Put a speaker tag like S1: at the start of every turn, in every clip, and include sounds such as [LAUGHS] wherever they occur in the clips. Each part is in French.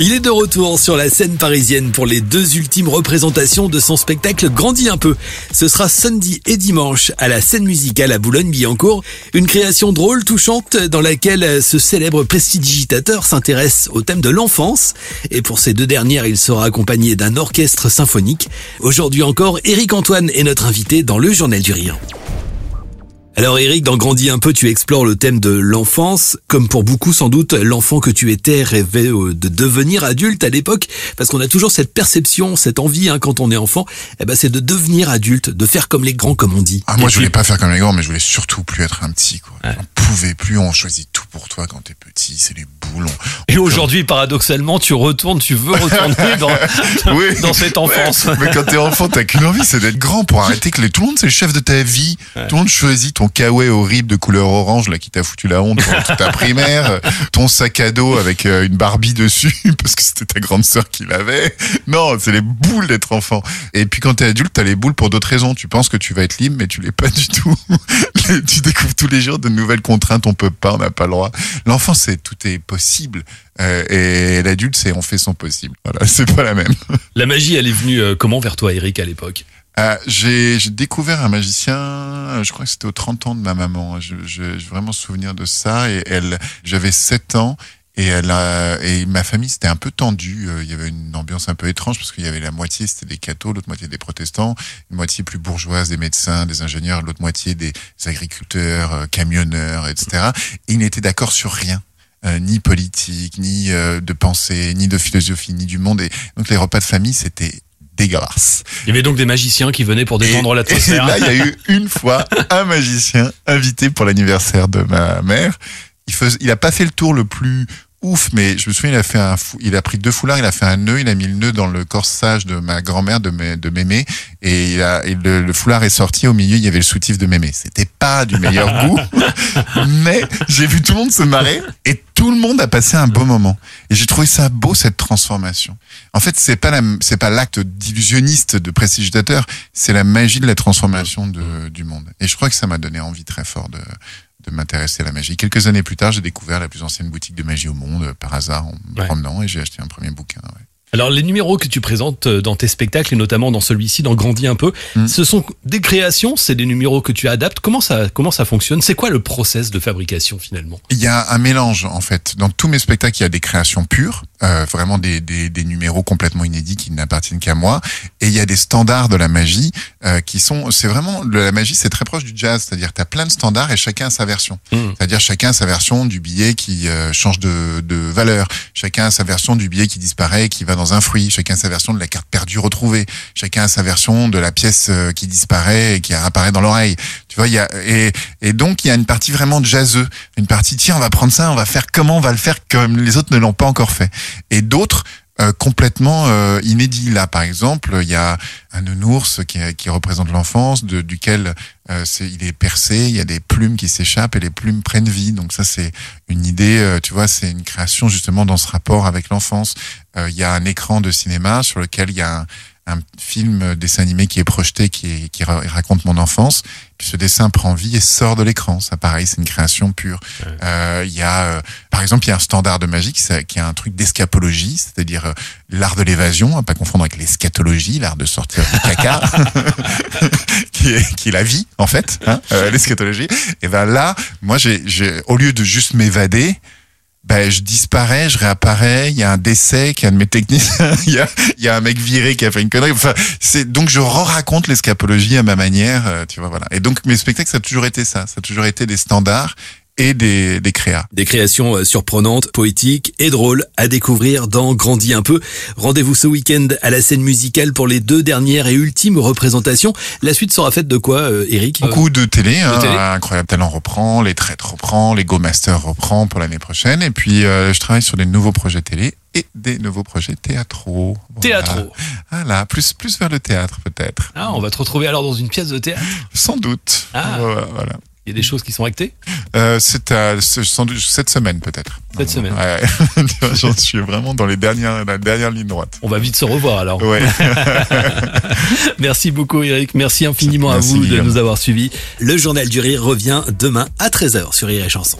S1: Il est de retour sur la scène parisienne pour les deux ultimes représentations de son spectacle Grandit un peu. Ce sera samedi et dimanche à la scène musicale à Boulogne-Billancourt. Une création drôle, touchante, dans laquelle ce célèbre prestidigitateur s'intéresse au thème de l'enfance. Et pour ces deux dernières, il sera accompagné d'un orchestre symphonique. Aujourd'hui encore, Éric Antoine est notre invité dans le Journal du Rire. Alors Eric, dans Grandis un peu, tu explores le thème de l'enfance. Comme pour beaucoup sans doute, l'enfant que tu étais rêvait euh, de devenir adulte à l'époque, parce qu'on a toujours cette perception, cette envie hein, quand on est enfant, eh ben, c'est de devenir adulte, de faire comme les grands comme on dit.
S2: Ah, moi je voulais pas faire comme les grands, mais je voulais surtout plus être un petit. Quoi. On pouvait plus, on choisit tout pour toi quand t'es petit, c'est les boules.
S1: Et aujourd'hui, paradoxalement, tu retournes, tu veux retourner [LAUGHS] dans,
S2: Oui.
S1: dans cette enfance.
S2: Mais quand t'es enfant, t'as qu'une envie, c'est d'être grand pour arrêter que les... tout le monde c'est le chef de ta vie. Tout le monde choisit ton kawaii horrible de couleur orange là qui t'a foutu la honte pendant toute ta primaire, euh, ton sac à dos avec euh, une Barbie dessus [LAUGHS] parce que c'était ta grande sœur qui l'avait. Non, c'est les boules d'être enfant. Et puis quand t'es adulte, t'as les boules pour d'autres raisons. Tu penses que tu vas être libre, mais tu l'es pas du tout. [LAUGHS] tu découvres tous les jours de nouvelles contraintes. On peut pas, on n'a pas le droit. L'enfant, c'est tout est possible. Euh, et l'adulte, c'est on fait son possible. Voilà, [LAUGHS] c'est pas la même.
S1: La magie, elle est venue comment vers toi, Eric, à l'époque?
S2: Euh, j'ai découvert un magicien, euh, je crois que c'était aux 30 ans de ma maman. Je- je- J'ai vraiment souvenir de ça. Et elle, j'avais 7 ans. Et, elle a, et ma famille, c'était un peu tendu. Euh, Il y avait une ambiance un peu étrange parce qu'il y avait la moitié, c'était des cathos, l'autre moitié des protestants, une moitié plus bourgeoise, des médecins, des ingénieurs, l'autre moitié des agriculteurs, camionneurs, etc. Et ils n'étaient d'accord sur rien. Ni politique, ni de pensée, ni de philosophie, ni du monde. Et donc les repas de famille, c'était dégueulasse.
S1: Il y avait donc des magiciens qui venaient pour détendre
S2: Et
S1: l'atmosphère.
S2: là, il y a eu une fois un magicien invité pour l'anniversaire de ma mère. Il a pas fait le tour le plus ouf, mais je me souviens, il a fait un, fou- il a pris deux foulards, il a fait un nœud, il a mis le nœud dans le corsage de ma grand-mère, de, mes- de mémé, et, il a, et le, le foulard est sorti. Au milieu, il y avait le soutif de mémé. C'était pas du meilleur [LAUGHS] goût, mais j'ai vu tout le monde se marrer et tout le monde a passé un beau moment. Et j'ai trouvé ça beau cette transformation. En fait, c'est pas la, c'est pas l'acte d'illusionniste de prestigitateur, c'est la magie de la transformation de, du monde. Et je crois que ça m'a donné envie très fort de, de m'intéresser à la magie. Quelques années plus tard, j'ai découvert la plus ancienne boutique de magie au monde par hasard en me
S1: Ouais.
S2: promenant et j'ai acheté un premier bouquin. ouais.
S1: Alors les numéros que tu présentes euh, dans tes spectacles et notamment dans celui-ci, dans Grandis un peu,
S2: Mm.
S1: ce sont des créations, c'est des numéros que tu adaptes. Comment ça, comment ça fonctionne? C'est quoi le process de fabrication finalement?
S2: Il y a un mélange en fait. Dans tous mes spectacles, il y a des créations pures, euh, vraiment des, des, des numéros complètement inédits qui n'appartiennent qu'à moi, et il y a des standards de la magie euh, qui sont. C'est vraiment la magie, c'est très proche du jazz, c'est-à-dire tu as plein de standards et chacun a sa version.
S1: Mm.
S2: C'est-à-dire chacun a sa version du billet qui euh, change de, de valeur, chacun a sa version du billet qui disparaît, qui va dans un fruit, chacun a sa version de la carte perdue retrouvée, chacun a sa version de la pièce euh, qui disparaît et qui apparaît dans l'oreille. Tu vois, il y a et, et donc il y a une partie vraiment jazzeux, une partie tiens on va prendre ça, on va faire comment on va le faire comme les autres ne l'ont pas encore fait, et d'autres euh, complètement euh, inédits. Là, par exemple, il y a un nounours qui, qui représente l'enfance, duquel euh, il est percé, il y a des plumes qui s'échappent et les plumes prennent vie. Donc ça, c'est une idée, euh, tu vois, c'est une création justement dans ce rapport avec l'enfance. Euh, Il y a un écran de cinéma sur lequel il y a un, un film euh, dessin animé qui est projeté, qui, est, qui ra- raconte mon enfance. Puis ce dessin prend vie et sort de l'écran. Ça, pareil, c'est une création pure. Euh, Il y a, euh, par exemple, il y a un standard de magie qui, qui a un truc d'escapologie, c'est-à-dire euh, l'art de l'évasion, à pas confondre avec l'eschatologie, l'art de sortir du caca, [LAUGHS] [LAUGHS] qui, est, qui est la vie en fait, hein, l'eschatologie. Et ben là, moi, j'ai, j'ai, au lieu de juste m'évader. Ben, je disparais, je réapparais, il y a un décès qui est un de mes techniciens, [LAUGHS] il y a, y a un mec viré qui a fait une connerie. Enfin, c'est, donc je re-raconte l'escapologie à ma manière, euh, tu vois, voilà. Et donc, mes spectacles, ça a toujours été ça. Ça a toujours été des standards et des, des créas.
S1: Des créations euh, surprenantes, poétiques et drôles à découvrir dans Grandis un peu. Rendez-vous ce week-end à la scène musicale pour les deux dernières et ultimes représentations. La suite sera faite de quoi, euh, Eric
S2: Beaucoup de télé, hein,
S1: télé.
S2: Incroyable Talent reprend, Les Traites reprend, Les Go Masters reprend pour l'année prochaine. Et puis, euh, je travaille sur des nouveaux projets télé et des nouveaux projets théâtraux. Voilà.
S1: Théâtraux.
S2: Voilà, plus, plus vers le théâtre peut-être.
S1: Ah, on va te retrouver alors dans une pièce de théâtre.
S2: Sans doute.
S1: Ah.
S2: Voilà.
S1: Il y a des choses qui sont actées
S2: Euh, c'est cette semaine peut-être.
S1: Cette semaine.
S2: Ouais. [LAUGHS] J'en suis vraiment dans les dernières, la dernière ligne droite.
S1: On va vite se revoir alors.
S2: Ouais. [LAUGHS]
S1: Merci beaucoup Eric, merci infiniment
S2: Merci,
S1: à vous de nous avoir suivis. Le journal du rire revient demain à 13h sur Rire et Chanson.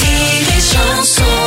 S3: Rire et